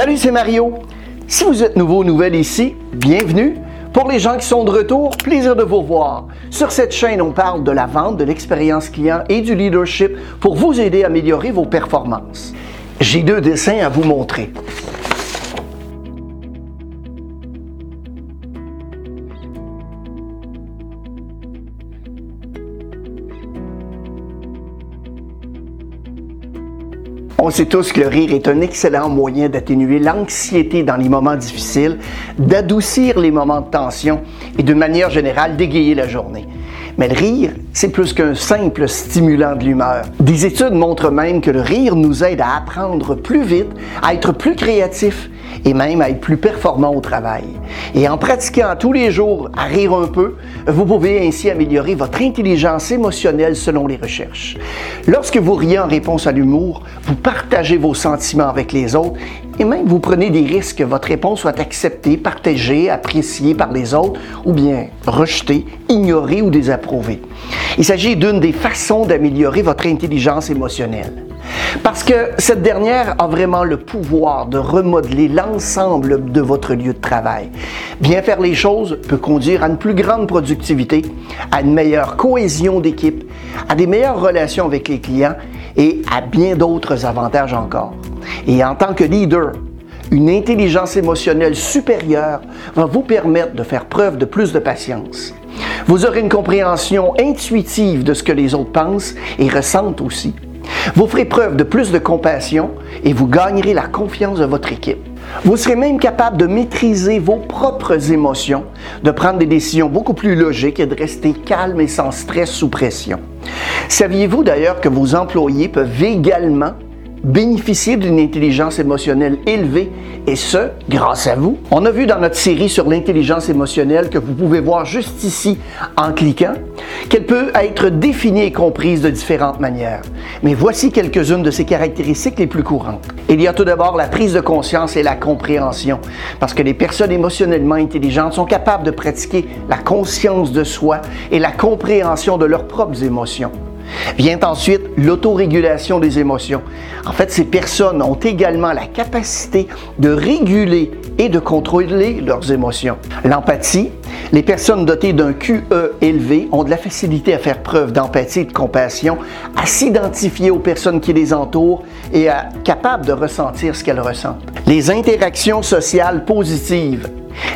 Salut, c'est Mario. Si vous êtes nouveau ou nouvelle ici, bienvenue. Pour les gens qui sont de retour, plaisir de vous voir. Sur cette chaîne, on parle de la vente, de l'expérience client et du leadership pour vous aider à améliorer vos performances. J'ai deux dessins à vous montrer. On sait tous que le rire est un excellent moyen d'atténuer l'anxiété dans les moments difficiles, d'adoucir les moments de tension et de manière générale d'égayer la journée. Mais le rire, c'est plus qu'un simple stimulant de l'humeur. Des études montrent même que le rire nous aide à apprendre plus vite, à être plus créatif et même à être plus performant au travail. Et en pratiquant tous les jours à rire un peu, vous pouvez ainsi améliorer votre intelligence émotionnelle selon les recherches. Lorsque vous riez en réponse à l'humour, vous partagez vos sentiments avec les autres et même vous prenez des risques que votre réponse soit acceptée, partagée, appréciée par les autres ou bien rejetée, ignorée ou désapprouvée. Il s'agit d'une des façons d'améliorer votre intelligence émotionnelle. Parce que cette dernière a vraiment le pouvoir de remodeler l'ensemble de votre lieu de travail. Bien faire les choses peut conduire à une plus grande productivité, à une meilleure cohésion d'équipe, à des meilleures relations avec les clients et à bien d'autres avantages encore. Et en tant que leader, une intelligence émotionnelle supérieure va vous permettre de faire preuve de plus de patience. Vous aurez une compréhension intuitive de ce que les autres pensent et ressentent aussi. Vous ferez preuve de plus de compassion et vous gagnerez la confiance de votre équipe. Vous serez même capable de maîtriser vos propres émotions, de prendre des décisions beaucoup plus logiques et de rester calme et sans stress sous pression. Saviez-vous d'ailleurs que vos employés peuvent également bénéficier d'une intelligence émotionnelle élevée et ce, grâce à vous. On a vu dans notre série sur l'intelligence émotionnelle que vous pouvez voir juste ici en cliquant qu'elle peut être définie et comprise de différentes manières. Mais voici quelques-unes de ses caractéristiques les plus courantes. Il y a tout d'abord la prise de conscience et la compréhension, parce que les personnes émotionnellement intelligentes sont capables de pratiquer la conscience de soi et la compréhension de leurs propres émotions. Vient ensuite l'autorégulation des émotions. En fait, ces personnes ont également la capacité de réguler et de contrôler leurs émotions. L'empathie, les personnes dotées d'un QE élevé ont de la facilité à faire preuve d'empathie et de compassion, à s'identifier aux personnes qui les entourent et à capables de ressentir ce qu'elles ressentent. Les interactions sociales positives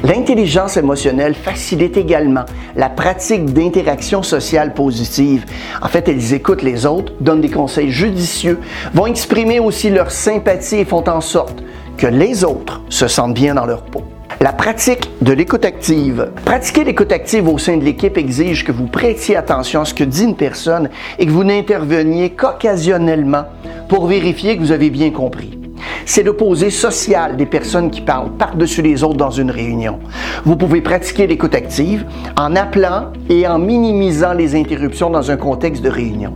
L'intelligence émotionnelle facilite également la pratique d'interactions sociales positives. En fait, elles écoutent les autres, donnent des conseils judicieux, vont exprimer aussi leur sympathie et font en sorte que les autres se sentent bien dans leur peau. La pratique de l'écoute active. Pratiquer l'écoute active au sein de l'équipe exige que vous prêtiez attention à ce que dit une personne et que vous n'interveniez qu'occasionnellement pour vérifier que vous avez bien compris c'est l'opposé social des personnes qui parlent par-dessus les autres dans une réunion. Vous pouvez pratiquer l'écoute active en appelant et en minimisant les interruptions dans un contexte de réunion.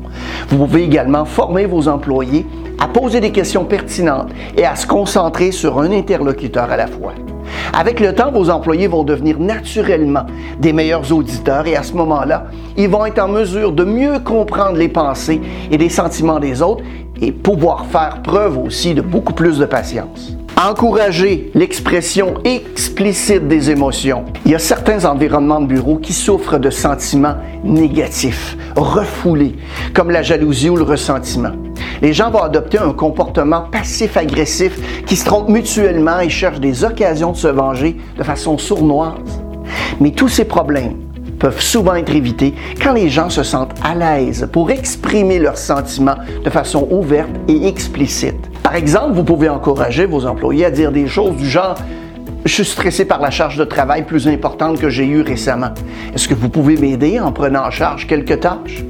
Vous pouvez également former vos employés à poser des questions pertinentes et à se concentrer sur un interlocuteur à la fois. Avec le temps, vos employés vont devenir naturellement des meilleurs auditeurs et à ce moment-là, ils vont être en mesure de mieux comprendre les pensées et les sentiments des autres et pouvoir faire preuve aussi de beaucoup plus de patience. Encourager l'expression explicite des émotions. Il y a certains environnements de bureau qui souffrent de sentiments négatifs, refoulés, comme la jalousie ou le ressentiment. Les gens vont adopter un comportement passif-agressif qui se trompent mutuellement et cherchent des occasions de se venger de façon sournoise. Mais tous ces problèmes peuvent souvent être évités quand les gens se sentent à l'aise pour exprimer leurs sentiments de façon ouverte et explicite. Par exemple, vous pouvez encourager vos employés à dire des choses du genre je suis stressé par la charge de travail plus importante que j'ai eue récemment. Est-ce que vous pouvez m'aider en prenant en charge quelques tâches?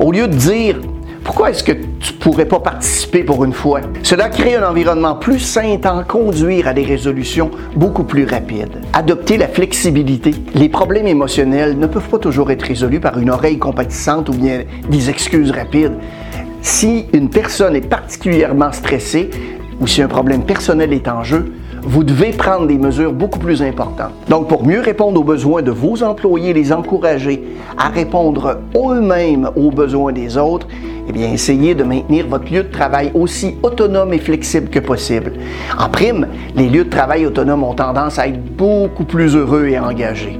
Au lieu de dire pourquoi est-ce que tu ne pourrais pas participer pour une fois? Cela crée un environnement plus sain en conduire à des résolutions beaucoup plus rapides. Adopter la flexibilité. Les problèmes émotionnels ne peuvent pas toujours être résolus par une oreille compatissante ou bien des excuses rapides. Si une personne est particulièrement stressée ou si un problème personnel est en jeu, vous devez prendre des mesures beaucoup plus importantes. Donc, pour mieux répondre aux besoins de vos employés, les encourager à répondre eux-mêmes aux besoins des autres, eh bien, essayez de maintenir votre lieu de travail aussi autonome et flexible que possible. En prime, les lieux de travail autonomes ont tendance à être beaucoup plus heureux et engagés.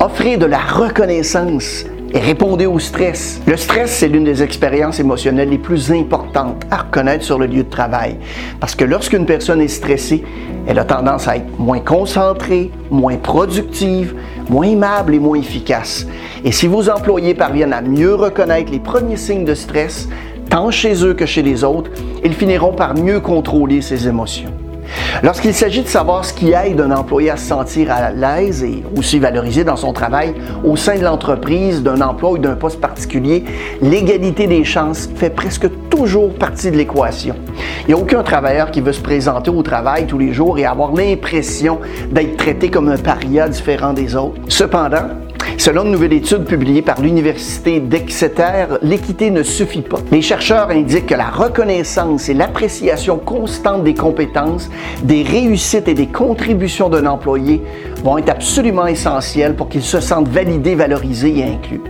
Offrez de la reconnaissance répondez au stress. Le stress, c'est l'une des expériences émotionnelles les plus importantes à reconnaître sur le lieu de travail. Parce que lorsqu'une personne est stressée, elle a tendance à être moins concentrée, moins productive, moins aimable et moins efficace. Et si vos employés parviennent à mieux reconnaître les premiers signes de stress, tant chez eux que chez les autres, ils finiront par mieux contrôler ces émotions. Lorsqu'il s'agit de savoir ce qui aide un employé à se sentir à l'aise et aussi valorisé dans son travail au sein de l'entreprise, d'un emploi ou d'un poste particulier, l'égalité des chances fait presque toujours partie de l'équation. Il n'y a aucun travailleur qui veut se présenter au travail tous les jours et avoir l'impression d'être traité comme un paria différent des autres. Cependant, Selon une nouvelle étude publiée par l'Université d'Exeter, l'équité ne suffit pas. Les chercheurs indiquent que la reconnaissance et l'appréciation constante des compétences, des réussites et des contributions d'un employé vont être absolument essentielles pour qu'il se sente validé, valorisé et inclus.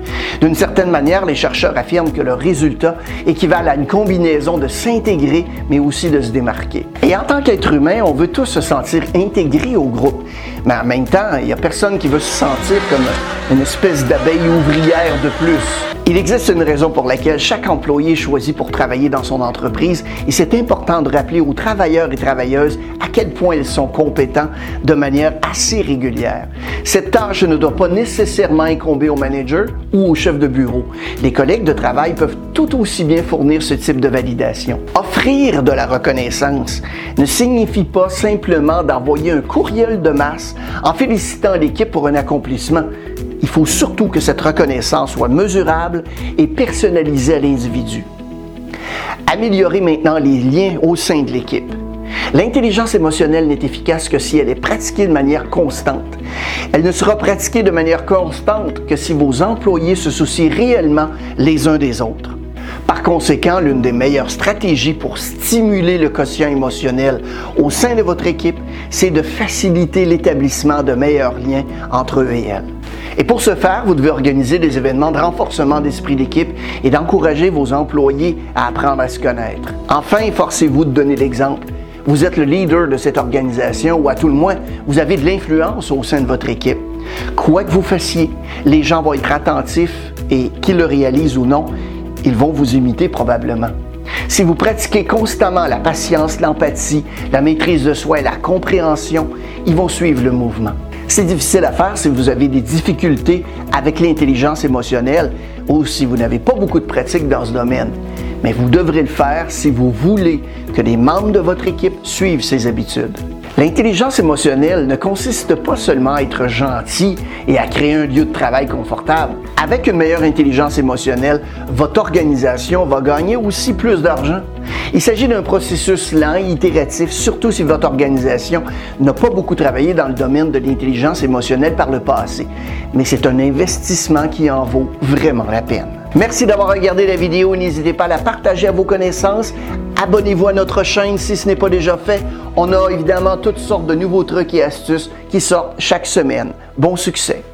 D'une certaine manière, les chercheurs affirment que le résultat équivalent à une combinaison de s'intégrer, mais aussi de se démarquer. Et en tant qu'être humain, on veut tous se sentir intégrés au groupe. Mais en même temps, il n'y a personne qui veut se sentir comme une espèce d'abeille ouvrière de plus. Il existe une raison pour laquelle chaque employé est choisi pour travailler dans son entreprise et c'est important de rappeler aux travailleurs et travailleuses à quel point ils sont compétents de manière assez régulière. Cette tâche ne doit pas nécessairement incomber au manager ou au chef de bureau. Les collègues de travail peuvent tout aussi bien fournir ce type de validation. Offrir de la reconnaissance ne signifie pas simplement d'envoyer un courriel de masse en félicitant l'équipe pour un accomplissement. Il faut surtout que cette reconnaissance soit mesurable et personnalisée à l'individu. Améliorer maintenant les liens au sein de l'équipe. L'intelligence émotionnelle n'est efficace que si elle est pratiquée de manière constante. Elle ne sera pratiquée de manière constante que si vos employés se soucient réellement les uns des autres. Par conséquent, l'une des meilleures stratégies pour stimuler le quotient émotionnel au sein de votre équipe, c'est de faciliter l'établissement de meilleurs liens entre eux et elles. Et pour ce faire, vous devez organiser des événements de renforcement d'esprit d'équipe et d'encourager vos employés à apprendre à se connaître. Enfin, forcez-vous de donner l'exemple. Vous êtes le leader de cette organisation ou à tout le moins, vous avez de l'influence au sein de votre équipe. Quoi que vous fassiez, les gens vont être attentifs et qu'ils le réalisent ou non, ils vont vous imiter probablement. Si vous pratiquez constamment la patience, l'empathie, la maîtrise de soi et la compréhension, ils vont suivre le mouvement. C'est difficile à faire si vous avez des difficultés avec l'intelligence émotionnelle ou si vous n'avez pas beaucoup de pratique dans ce domaine. Mais vous devrez le faire si vous voulez que les membres de votre équipe suivent ces habitudes. L'intelligence émotionnelle ne consiste pas seulement à être gentil et à créer un lieu de travail confortable. Avec une meilleure intelligence émotionnelle, votre organisation va gagner aussi plus d'argent. Il s'agit d'un processus lent et itératif, surtout si votre organisation n'a pas beaucoup travaillé dans le domaine de l'intelligence émotionnelle par le passé. Mais c'est un investissement qui en vaut vraiment la peine. Merci d'avoir regardé la vidéo. N'hésitez pas à la partager à vos connaissances. Abonnez-vous à notre chaîne si ce n'est pas déjà fait. On a évidemment toutes sortes de nouveaux trucs et astuces qui sortent chaque semaine. Bon succès!